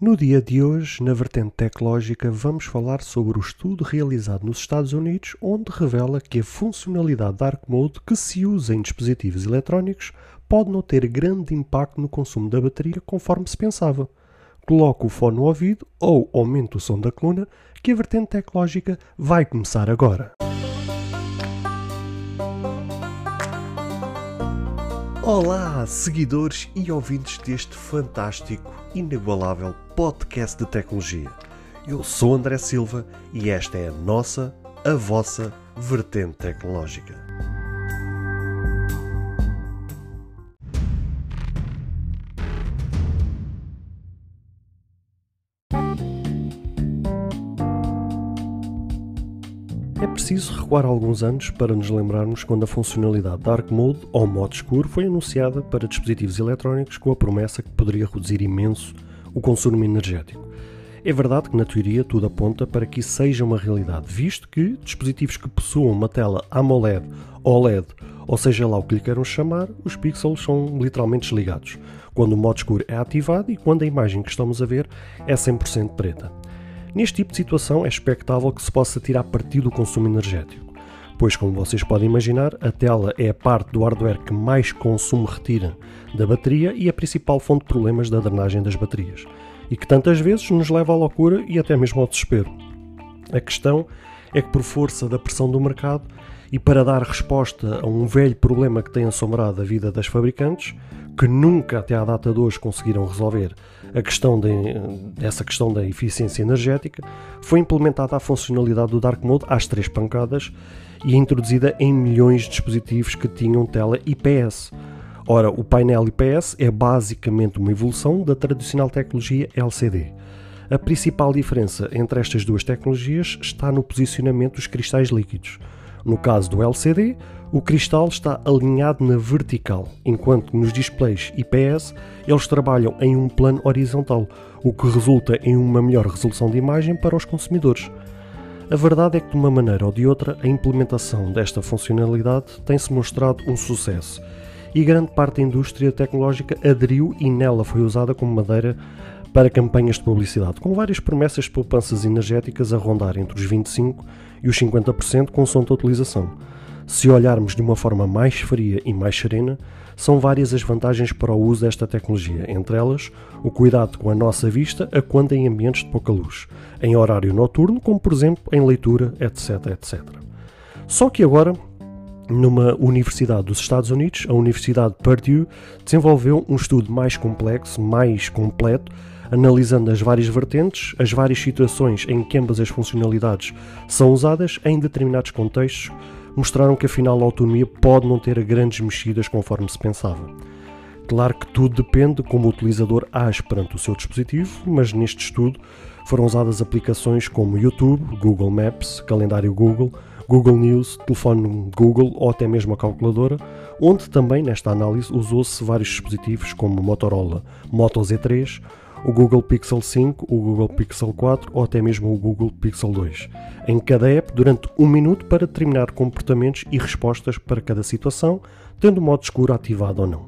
No dia de hoje, na vertente tecnológica, vamos falar sobre o estudo realizado nos Estados Unidos, onde revela que a funcionalidade Dark Mode que se usa em dispositivos eletrónicos pode não ter grande impacto no consumo da bateria conforme se pensava. Coloque o fone no ouvido ou aumente o som da coluna, que a vertente tecnológica vai começar agora. Olá, seguidores e ouvintes deste fantástico, inigualável podcast de tecnologia. Eu sou André Silva e esta é a nossa, a vossa vertente tecnológica. É preciso recuar alguns anos para nos lembrarmos quando a funcionalidade Dark Mode ou modo escuro foi anunciada para dispositivos eletrónicos com a promessa que poderia reduzir imenso o consumo energético. É verdade que na teoria tudo aponta para que isso seja uma realidade, visto que dispositivos que possuam uma tela AMOLED, OLED, ou seja lá o que lhe queiram chamar, os pixels são literalmente desligados, quando o modo escuro é ativado e quando a imagem que estamos a ver é 100% preta. Neste tipo de situação é expectável que se possa tirar partido do consumo energético, pois, como vocês podem imaginar, a tela é a parte do hardware que mais consumo retira da bateria e a principal fonte de problemas da drenagem das baterias, e que tantas vezes nos leva à loucura e até mesmo ao desespero. A questão é que, por força da pressão do mercado e para dar resposta a um velho problema que tem assombrado a vida das fabricantes, que nunca até à data de hoje conseguiram resolver a questão de, essa questão da eficiência energética, foi implementada a funcionalidade do Dark Mode às três pancadas e introduzida em milhões de dispositivos que tinham tela IPS. Ora, o painel IPS é basicamente uma evolução da tradicional tecnologia LCD. A principal diferença entre estas duas tecnologias está no posicionamento dos cristais líquidos. No caso do LCD, o cristal está alinhado na vertical, enquanto nos displays IPS eles trabalham em um plano horizontal, o que resulta em uma melhor resolução de imagem para os consumidores. A verdade é que, de uma maneira ou de outra, a implementação desta funcionalidade tem-se mostrado um sucesso e grande parte da indústria tecnológica aderiu e nela foi usada como madeira para campanhas de publicidade, com várias promessas de poupanças energéticas a rondar entre os 25% e os 50% com som de utilização. Se olharmos de uma forma mais fria e mais serena, são várias as vantagens para o uso desta tecnologia, entre elas o cuidado com a nossa vista a quando em ambientes de pouca luz, em horário noturno, como por exemplo em leitura, etc, etc. Só que agora, numa universidade dos Estados Unidos, a Universidade Purdue desenvolveu um estudo mais complexo, mais completo, analisando as várias vertentes, as várias situações em que ambas as funcionalidades são usadas em determinados contextos, mostraram que afinal a autonomia pode não ter grandes mexidas conforme se pensava. Claro que tudo depende de como o utilizador age perante o seu dispositivo, mas neste estudo foram usadas aplicações como YouTube, Google Maps, calendário Google, Google News, telefone Google ou até mesmo a calculadora, onde também nesta análise usou-se vários dispositivos como Motorola Moto Z3, o Google Pixel 5, o Google Pixel 4 ou até mesmo o Google Pixel 2, em cada app durante um minuto para determinar comportamentos e respostas para cada situação, tendo o modo escuro ativado ou não.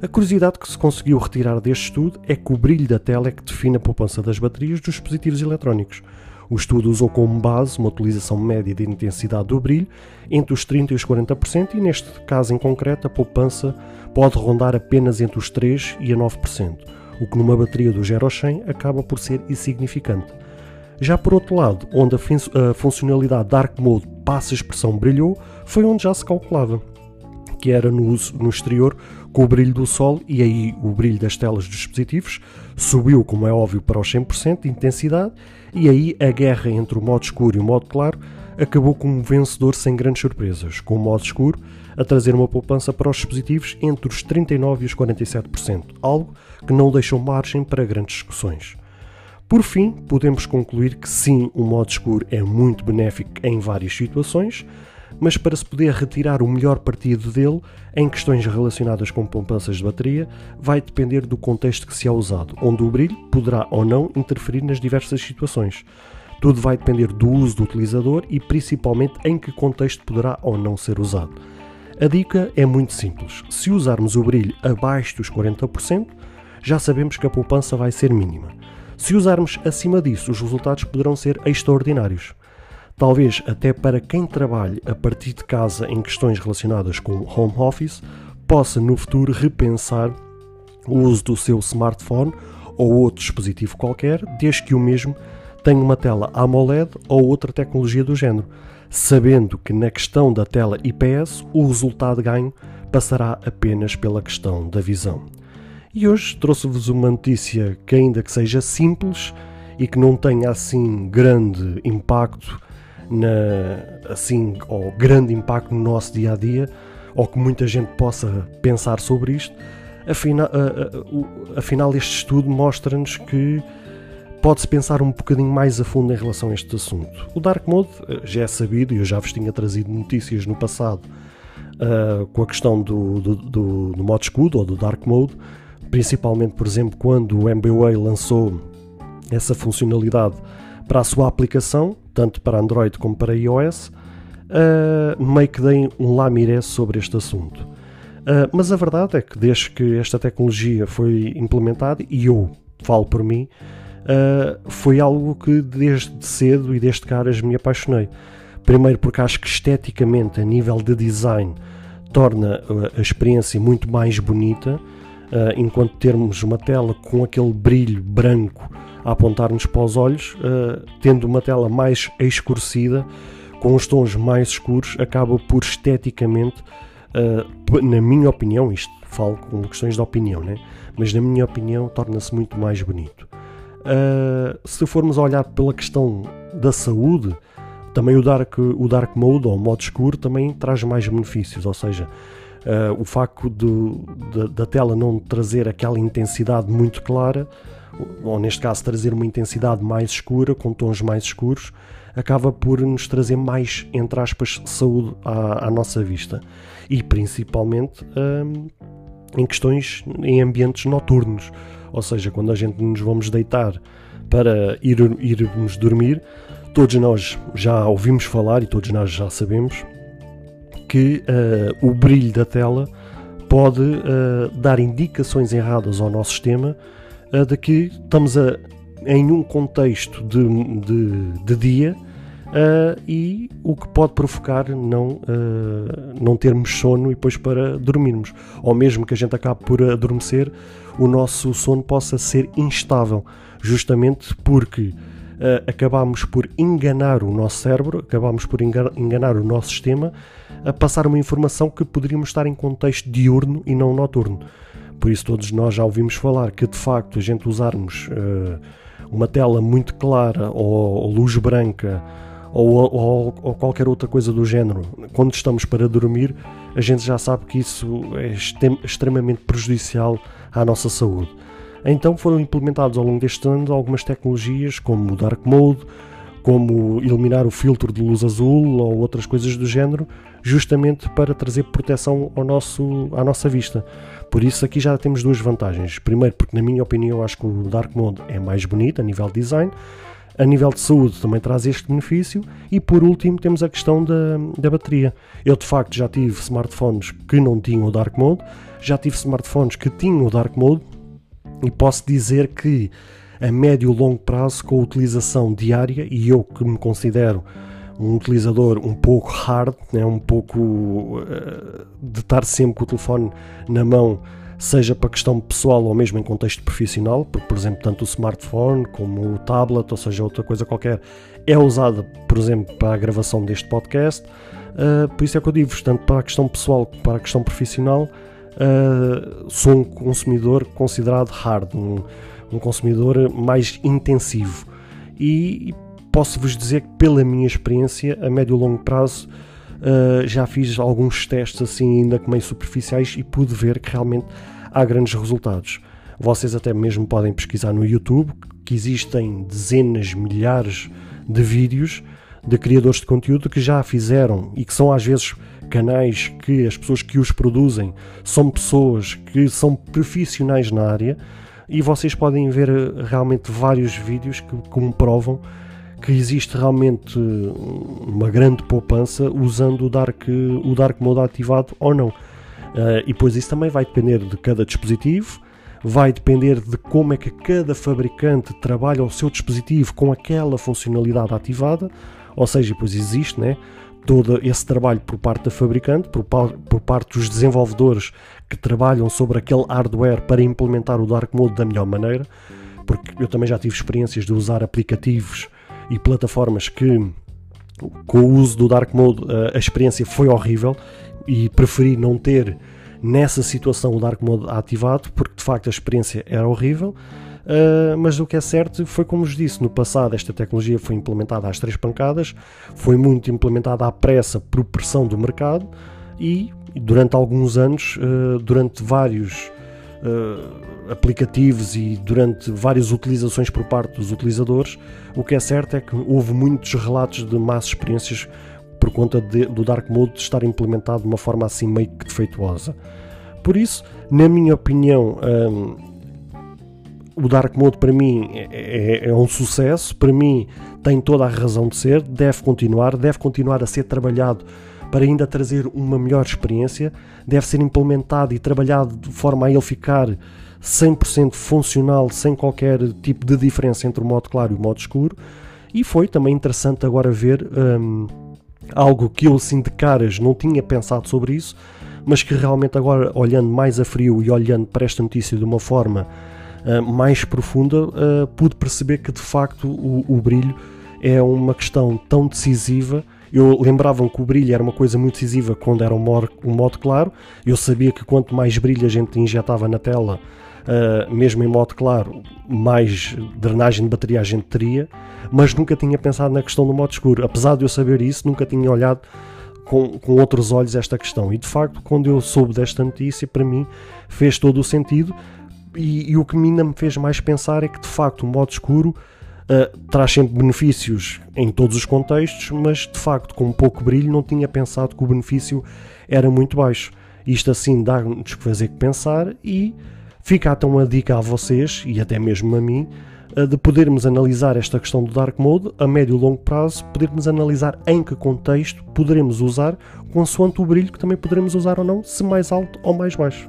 A curiosidade que se conseguiu retirar deste estudo é que o brilho da tela é que define a poupança das baterias dos dispositivos eletrónicos. O estudo usou como base uma utilização média de intensidade do brilho entre os 30% e os 40%, e neste caso em concreto a poupança pode rondar apenas entre os 3% e a 9% o que numa bateria do 0 ao 100 acaba por ser insignificante. Já por outro lado, onde a funcionalidade Dark Mode passa a expressão brilhou, foi onde já se calculava, que era no uso no exterior com o brilho do sol e aí o brilho das telas dos dispositivos subiu, como é óbvio, para os 100% de intensidade e aí a guerra entre o modo escuro e o modo claro acabou com um vencedor sem grandes surpresas, com o modo escuro a trazer uma poupança para os dispositivos entre os 39% e os 47%, algo que não deixou margem para grandes discussões. Por fim, podemos concluir que sim, o modo escuro é muito benéfico em várias situações, mas para se poder retirar o melhor partido dele em questões relacionadas com poupanças de bateria, vai depender do contexto que se é usado, onde o brilho poderá ou não interferir nas diversas situações. Tudo vai depender do uso do utilizador e principalmente em que contexto poderá ou não ser usado. A dica é muito simples. Se usarmos o brilho abaixo dos 40%, já sabemos que a poupança vai ser mínima. Se usarmos acima disso, os resultados poderão ser extraordinários. Talvez até para quem trabalhe a partir de casa em questões relacionadas com home office, possa no futuro repensar o uso do seu smartphone ou outro dispositivo qualquer, desde que o mesmo tenha uma tela AMOLED ou outra tecnologia do género, sabendo que na questão da tela IPS o resultado ganho passará apenas pela questão da visão. E hoje trouxe-vos uma notícia que, ainda que seja simples e que não tenha assim grande impacto na, assim, ou grande impacto no nosso dia a dia, ou que muita gente possa pensar sobre isto, afinal, afinal este estudo mostra-nos que pode-se pensar um bocadinho mais a fundo em relação a este assunto. O Dark Mode eh, já é sabido, e eu já vos tinha trazido notícias no passado uh, com a questão do, do, do, do modo escudo ou do Dark Mode, principalmente, por exemplo, quando o MBWay lançou essa funcionalidade para a sua aplicação, tanto para Android como para iOS, uh, meio que deem um lamiré sobre este assunto. Uh, mas a verdade é que desde que esta tecnologia foi implementada, e eu falo por mim, uh, foi algo que desde cedo e desde caras me apaixonei. Primeiro porque acho que esteticamente, a nível de design, torna a experiência muito mais bonita, enquanto termos uma tela com aquele brilho branco a apontar-nos para os olhos, uh, tendo uma tela mais escurecida, com os tons mais escuros, acaba por esteticamente, uh, na minha opinião, isto falo com questões de opinião, né? mas na minha opinião torna-se muito mais bonito. Uh, se formos a olhar pela questão da saúde, também o dark, o dark mode ou modo escuro também traz mais benefícios, ou seja, uh, o facto de, da tela não trazer aquela intensidade muito clara ou neste caso trazer uma intensidade mais escura, com tons mais escuros, acaba por nos trazer mais, entre aspas, saúde à, à nossa vista. E principalmente hum, em questões, em ambientes noturnos. Ou seja, quando a gente nos vamos deitar para ir, irmos dormir, todos nós já ouvimos falar e todos nós já sabemos que uh, o brilho da tela pode uh, dar indicações erradas ao nosso sistema de que estamos a, em um contexto de, de, de dia uh, e o que pode provocar não, uh, não termos sono e depois para dormirmos. Ou mesmo que a gente acabe por adormecer, o nosso sono possa ser instável, justamente porque uh, acabamos por enganar o nosso cérebro, acabamos por enganar o nosso sistema a passar uma informação que poderíamos estar em contexto diurno e não noturno. Por isso, todos nós já ouvimos falar que de facto a gente usarmos uh, uma tela muito clara ou, ou luz branca ou, ou, ou, qualquer outra coisa do género, quando estamos para dormir, a gente já sabe que isso é extremamente prejudicial à nossa saúde. Então foram implementados ao longo deste ano algumas tecnologias como o Dark Mode, como eliminar o filtro de luz azul ou outras coisas do género, justamente para trazer proteção ao nosso, à nossa vista. Por isso aqui já temos duas vantagens. Primeiro, porque na minha opinião acho que o Dark Mode é mais bonito a nível de design, a nível de saúde também traz este benefício e por último temos a questão da, da bateria. Eu de facto já tive smartphones que não tinham o Dark Mode, já tive smartphones que tinham o Dark Mode e posso dizer que a médio e longo prazo com a utilização diária e eu que me considero um utilizador um pouco hard, né, um pouco uh, de estar sempre com o telefone na mão, seja para questão pessoal ou mesmo em contexto profissional, porque, por exemplo, tanto o smartphone como o tablet, ou seja, outra coisa qualquer, é usada, por exemplo, para a gravação deste podcast. Uh, por isso é que eu digo tanto para a questão pessoal como para a questão profissional, uh, sou um consumidor considerado hard, um, um consumidor mais intensivo. E, posso-vos dizer que, pela minha experiência, a médio e longo prazo, uh, já fiz alguns testes assim, ainda que meio superficiais, e pude ver que realmente há grandes resultados. Vocês até mesmo podem pesquisar no YouTube, que existem dezenas, milhares de vídeos de criadores de conteúdo que já fizeram e que são às vezes canais que as pessoas que os produzem são pessoas que são profissionais na área e vocês podem ver eh, realmente vários vídeos que comprovam que existe realmente uma grande poupança usando o Dark, o dark Mode ativado ou não. Uh, e depois isso também vai depender de cada dispositivo, vai depender de como é que cada fabricante trabalha o seu dispositivo com aquela funcionalidade ativada, ou seja, depois existe né, todo esse trabalho por parte da fabricante, por, por parte dos desenvolvedores que trabalham sobre aquele hardware para implementar o Dark Mode da melhor maneira, porque eu também já tive experiências de usar aplicativos e plataformas que com o uso do Dark Mode a experiência foi horrível e preferi não ter nessa situação o Dark Mode ativado porque de facto a experiência era horrível Uh, mas o que é certo foi como vos disse, no passado esta tecnologia foi implementada às três pancadas, foi muito implementada à pressa por pressão do mercado e durante alguns anos, uh, durante vários uh, aplicativos e durante várias utilizações por parte dos utilizadores, o que é certo é que houve muitos relatos de más experiências por conta de, do Dark Mode estar implementado de uma forma assim meio que defeituosa. Por isso, na minha opinião, o Dark Mode para mim é, é, é, um sucesso, para mim tem toda a razão de ser, deve continuar, deve continuar a ser trabalhado para ainda trazer uma melhor experiência, deve ser implementado e trabalhado de forma a ele ficar 100% funcional, sem qualquer tipo de diferença entre o modo claro e o modo escuro. E foi também interessante agora ver um, algo que eu assim de caras não tinha pensado sobre isso, mas que realmente agora olhando mais a frio e olhando para esta notícia de uma forma uh, mais profunda, uh, pude perceber que de facto o, o, brilho é uma questão tão decisiva. Eu lembrava que o brilho era uma coisa muito decisiva quando era um modo, um modo claro. Eu sabia que quanto mais brilho a gente injetava na tela, uh, mesmo em modo claro, mais drenagem de bateria a gente teria. Mas nunca tinha pensado na questão do modo escuro. Apesar de eu saber isso, nunca tinha olhado com, com, outros olhos esta questão. E de facto, quando eu soube desta notícia, para mim fez todo o sentido. E, e, o que ainda me fez mais pensar é que de facto o modo escuro uh, traz sempre benefícios em todos os contextos, mas de facto com pouco brilho não tinha pensado que o benefício era muito baixo. Isto assim dá-nos fazer que pensar e fica então a dica a vocês e até mesmo a mim uh, de podermos analisar esta questão do Dark Mode a médio e longo prazo, podermos analisar em que contexto poderemos usar, consoante o brilho que também poderemos usar ou não, se mais alto ou mais baixo.